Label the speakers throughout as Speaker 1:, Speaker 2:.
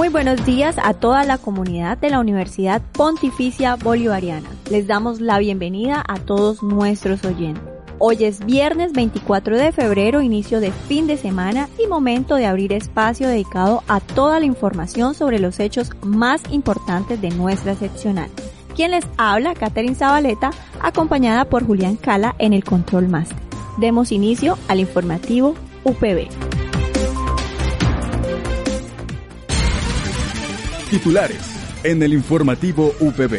Speaker 1: Muy buenos días a toda la comunidad de la Universidad Pontificia Bolivariana. Les damos la bienvenida a todos nuestros oyentes. Hoy es viernes 24 de febrero, inicio de fin de semana y momento de abrir espacio dedicado a toda la información sobre los hechos más importantes de nuestra seccional. Quien les habla, Catherine Zabaleta, acompañada por Julián Cala en el Control Master. Demos inicio al informativo UPB.
Speaker 2: Titulares en el informativo UPB.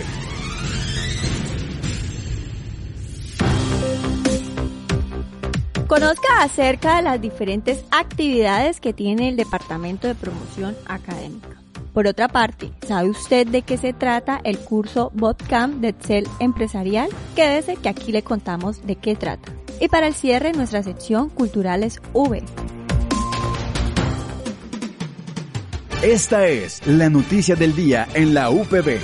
Speaker 1: Conozca acerca de las diferentes actividades que tiene el Departamento de Promoción Académica. Por otra parte, ¿sabe usted de qué se trata el curso Botcamp de Excel Empresarial? Quédese que aquí le contamos de qué trata. Y para el cierre, nuestra sección Culturales V.
Speaker 2: Esta es la noticia del día en la UPB.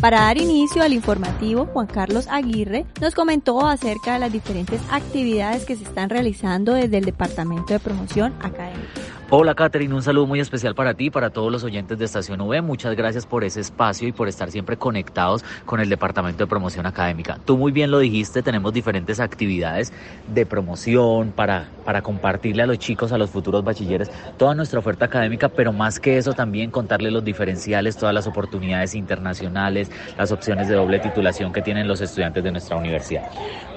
Speaker 1: Para dar inicio al informativo, Juan Carlos Aguirre nos comentó acerca de las diferentes actividades que se están realizando desde el Departamento de Promoción Académica.
Speaker 3: Hola Catherine, un saludo muy especial para ti y para todos los oyentes de Estación V. Muchas gracias por ese espacio y por estar siempre conectados con el Departamento de Promoción Académica. Tú muy bien lo dijiste, tenemos diferentes actividades de promoción para, para compartirle a los chicos, a los futuros bachilleres, toda nuestra oferta académica, pero más que eso también contarles los diferenciales, todas las oportunidades internacionales, las opciones de doble titulación que tienen los estudiantes de nuestra universidad.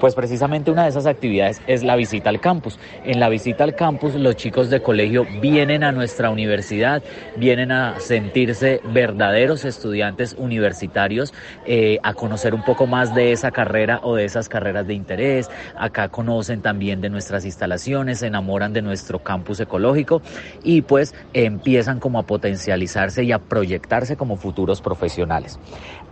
Speaker 3: Pues precisamente una de esas actividades es la visita al campus. En la visita al campus los chicos de colegio vienen a nuestra universidad, vienen a sentirse verdaderos estudiantes universitarios, eh, a conocer un poco más de esa carrera o de esas carreras de interés. Acá conocen también de nuestras instalaciones, se enamoran de nuestro campus ecológico y pues empiezan como a potencializarse y a proyectarse como futuros profesionales.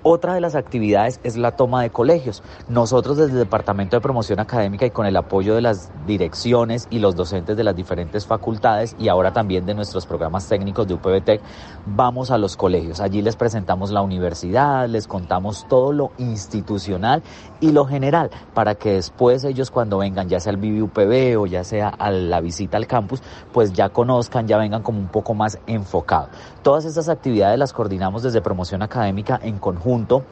Speaker 3: Otra de las actividades es la toma de colegios. Nosotros desde el Departamento de Promoción Académica y con el apoyo de las direcciones y los docentes de las diferentes facultades y ahora también de nuestros programas técnicos de UPBTEC, vamos a los colegios. Allí les presentamos la universidad, les contamos todo lo institucional y lo general para que después ellos cuando vengan, ya sea al BBUPB o ya sea a la visita al campus, pues ya conozcan, ya vengan como un poco más enfocados. Todas estas actividades las coordinamos desde Promoción Académica en conjunto junto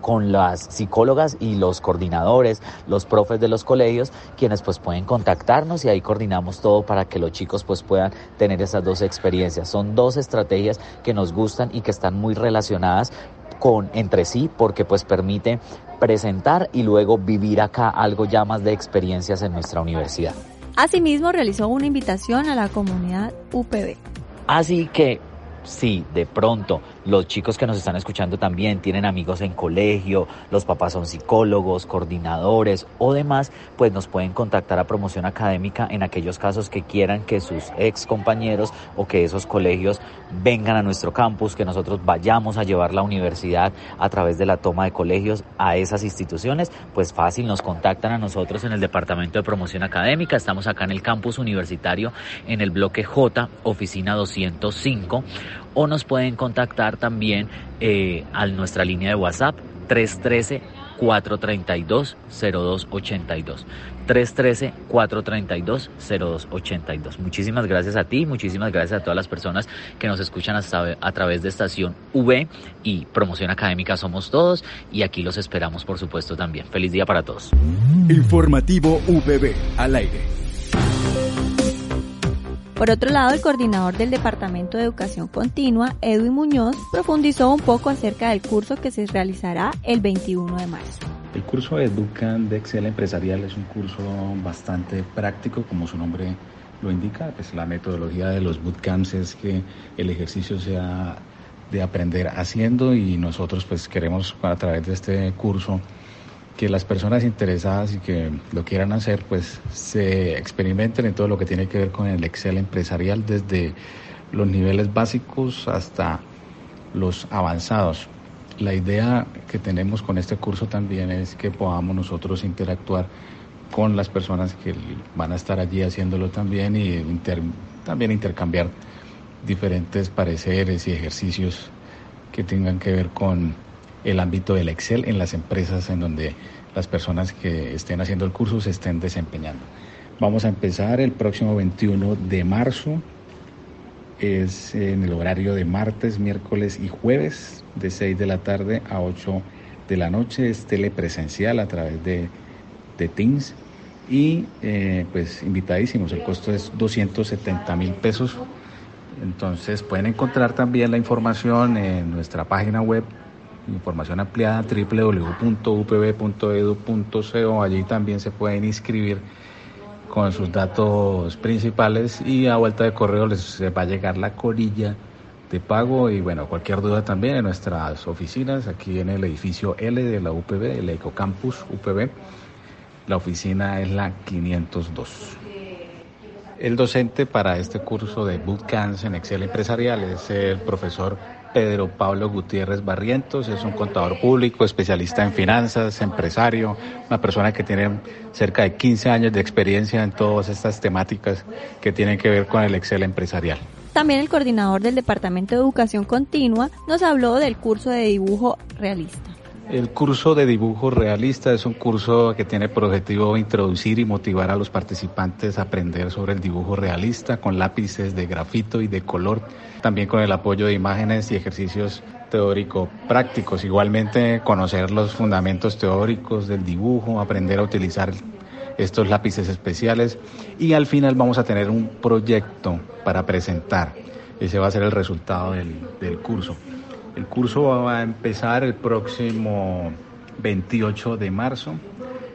Speaker 3: con las psicólogas y los coordinadores, los profes de los colegios, quienes pues pueden contactarnos y ahí coordinamos todo para que los chicos pues puedan tener esas dos experiencias. Son dos estrategias que nos gustan y que están muy relacionadas con entre sí porque pues permite presentar y luego vivir acá algo ya más de experiencias en nuestra universidad.
Speaker 1: Asimismo realizó una invitación a la comunidad UPB.
Speaker 3: Así que si de pronto los chicos que nos están escuchando también tienen amigos en colegio, los papás son psicólogos, coordinadores o demás, pues nos pueden contactar a promoción académica en aquellos casos que quieran que sus ex compañeros o que esos colegios vengan a nuestro campus, que nosotros vayamos a llevar la universidad a través de la toma de colegios a esas instituciones, pues fácil nos contactan a nosotros en el departamento de promoción académica. Estamos acá en el campus universitario en el bloque J, oficina 205 o nos pueden contactar también eh, a nuestra línea de WhatsApp 313 432 0282. 313-432-0282. Muchísimas gracias a ti, muchísimas gracias a todas las personas que nos escuchan hasta a través de estación V y Promoción Académica Somos Todos y aquí los esperamos por supuesto también. Feliz día para todos.
Speaker 2: Informativo VB al aire.
Speaker 1: Por otro lado, el coordinador del Departamento de Educación Continua, Edwin Muñoz, profundizó un poco acerca del curso que se realizará el 21 de marzo.
Speaker 4: El curso Educan de Excel Empresarial es un curso bastante práctico, como su nombre lo indica. Pues la metodología de los bootcamps es que el ejercicio sea de aprender haciendo y nosotros pues queremos a través de este curso que las personas interesadas y que lo quieran hacer, pues se experimenten en todo lo que tiene que ver con el Excel empresarial, desde los niveles básicos hasta los avanzados. La idea que tenemos con este curso también es que podamos nosotros interactuar con las personas que van a estar allí haciéndolo también y también intercambiar diferentes pareceres y ejercicios que tengan que ver con el ámbito del Excel en las empresas en donde las personas que estén haciendo el curso se estén desempeñando. Vamos a empezar el próximo 21 de marzo. Es en el horario de martes, miércoles y jueves de 6 de la tarde a 8 de la noche. Es telepresencial a través de, de Teams. Y eh, pues invitadísimos, el costo es 270 mil pesos. Entonces pueden encontrar también la información en nuestra página web información ampliada www.upb.edu.co. Allí también se pueden inscribir con sus datos principales y a vuelta de correo les va a llegar la corilla de pago y bueno, cualquier duda también en nuestras oficinas aquí en el edificio L de la UPB, el Ecocampus UPB. La oficina es la 502. El docente para este curso de Bootcamps en Excel Empresarial es el profesor Pedro Pablo Gutiérrez Barrientos, es un contador público, especialista en finanzas, empresario, una persona que tiene cerca de 15 años de experiencia en todas estas temáticas que tienen que ver con el Excel empresarial.
Speaker 1: También el coordinador del Departamento de Educación Continua nos habló del curso de dibujo realista.
Speaker 4: El curso de dibujo realista es un curso que tiene por objetivo introducir y motivar a los participantes a aprender sobre el dibujo realista con lápices de grafito y de color, también con el apoyo de imágenes y ejercicios teórico prácticos. Igualmente conocer los fundamentos teóricos del dibujo, aprender a utilizar estos lápices especiales y al final vamos a tener un proyecto para presentar. Ese va a ser el resultado del, del curso. El curso va a empezar el próximo 28 de marzo.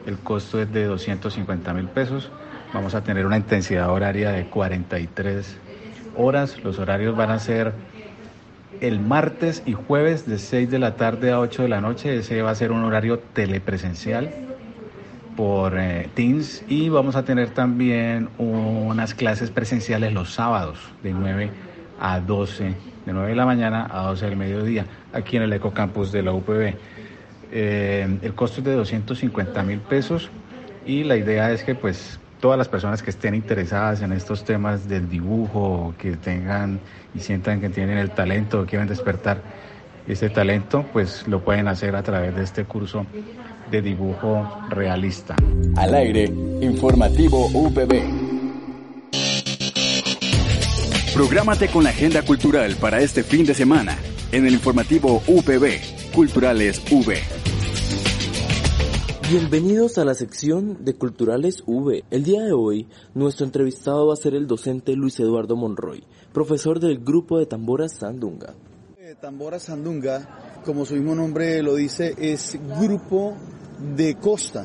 Speaker 4: El costo es de 250 mil pesos. Vamos a tener una intensidad horaria de 43 horas. Los horarios van a ser el martes y jueves de 6 de la tarde a 8 de la noche. Ese va a ser un horario telepresencial por eh, Teams y vamos a tener también unas clases presenciales los sábados de 9 a 12 de 9 de la mañana a 12 del mediodía, aquí en el Ecocampus de la UPB. Eh, el costo es de 250 mil pesos y la idea es que pues todas las personas que estén interesadas en estos temas del dibujo, que tengan y sientan que tienen el talento, quieren despertar ese talento, pues lo pueden hacer a través de este curso de dibujo realista.
Speaker 2: Al aire, informativo UPB. Prográmate con la agenda cultural para este fin de semana en el informativo UPB, Culturales V.
Speaker 5: Bienvenidos a la sección de Culturales V. El día de hoy, nuestro entrevistado va a ser el docente Luis Eduardo Monroy, profesor del grupo de Tambora Sandunga.
Speaker 6: Eh, tambora Sandunga, como su mismo nombre lo dice, es grupo de costa,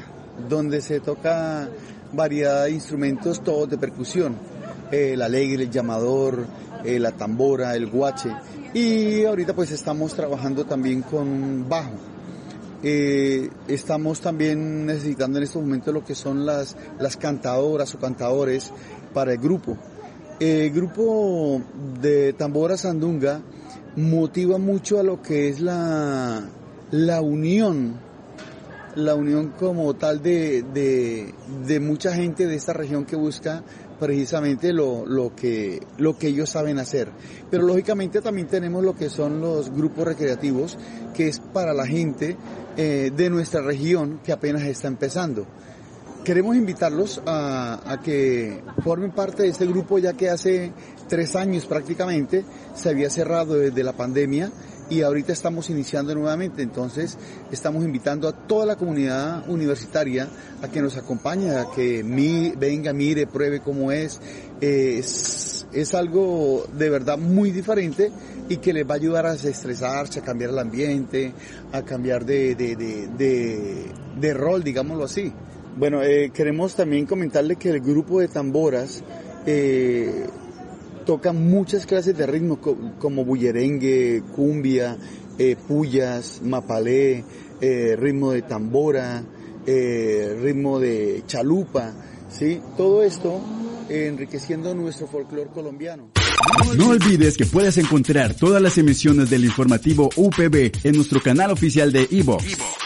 Speaker 6: donde se toca variedad de instrumentos, todos de percusión el alegre, el llamador, eh, la tambora, el guache. Y ahorita pues estamos trabajando también con bajo. Eh, estamos también necesitando en estos momentos lo que son las, las cantadoras o cantadores para el grupo. El grupo de tambora sandunga motiva mucho a lo que es la, la unión, la unión como tal de, de, de mucha gente de esta región que busca precisamente lo, lo, que, lo que ellos saben hacer. Pero lógicamente también tenemos lo que son los grupos recreativos, que es para la gente eh, de nuestra región que apenas está empezando. Queremos invitarlos a, a, que formen parte de este grupo ya que hace tres años prácticamente se había cerrado desde la pandemia y ahorita estamos iniciando nuevamente. Entonces estamos invitando a toda la comunidad universitaria a que nos acompañe, a que venga, mire, pruebe cómo es. es. es. algo de verdad muy diferente y que les va a ayudar a desestresarse, a cambiar el ambiente, a cambiar de, de, de, de rol, digámoslo así. Bueno, eh, queremos también comentarle que el grupo de tamboras eh, toca muchas clases de ritmo como bullerengue, cumbia, eh, puyas, mapalé, eh, ritmo de tambora, eh, ritmo de chalupa, ¿sí? Todo esto enriqueciendo nuestro folclore colombiano.
Speaker 2: No olvides que puedes encontrar todas las emisiones del informativo UPB en nuestro canal oficial de iVox,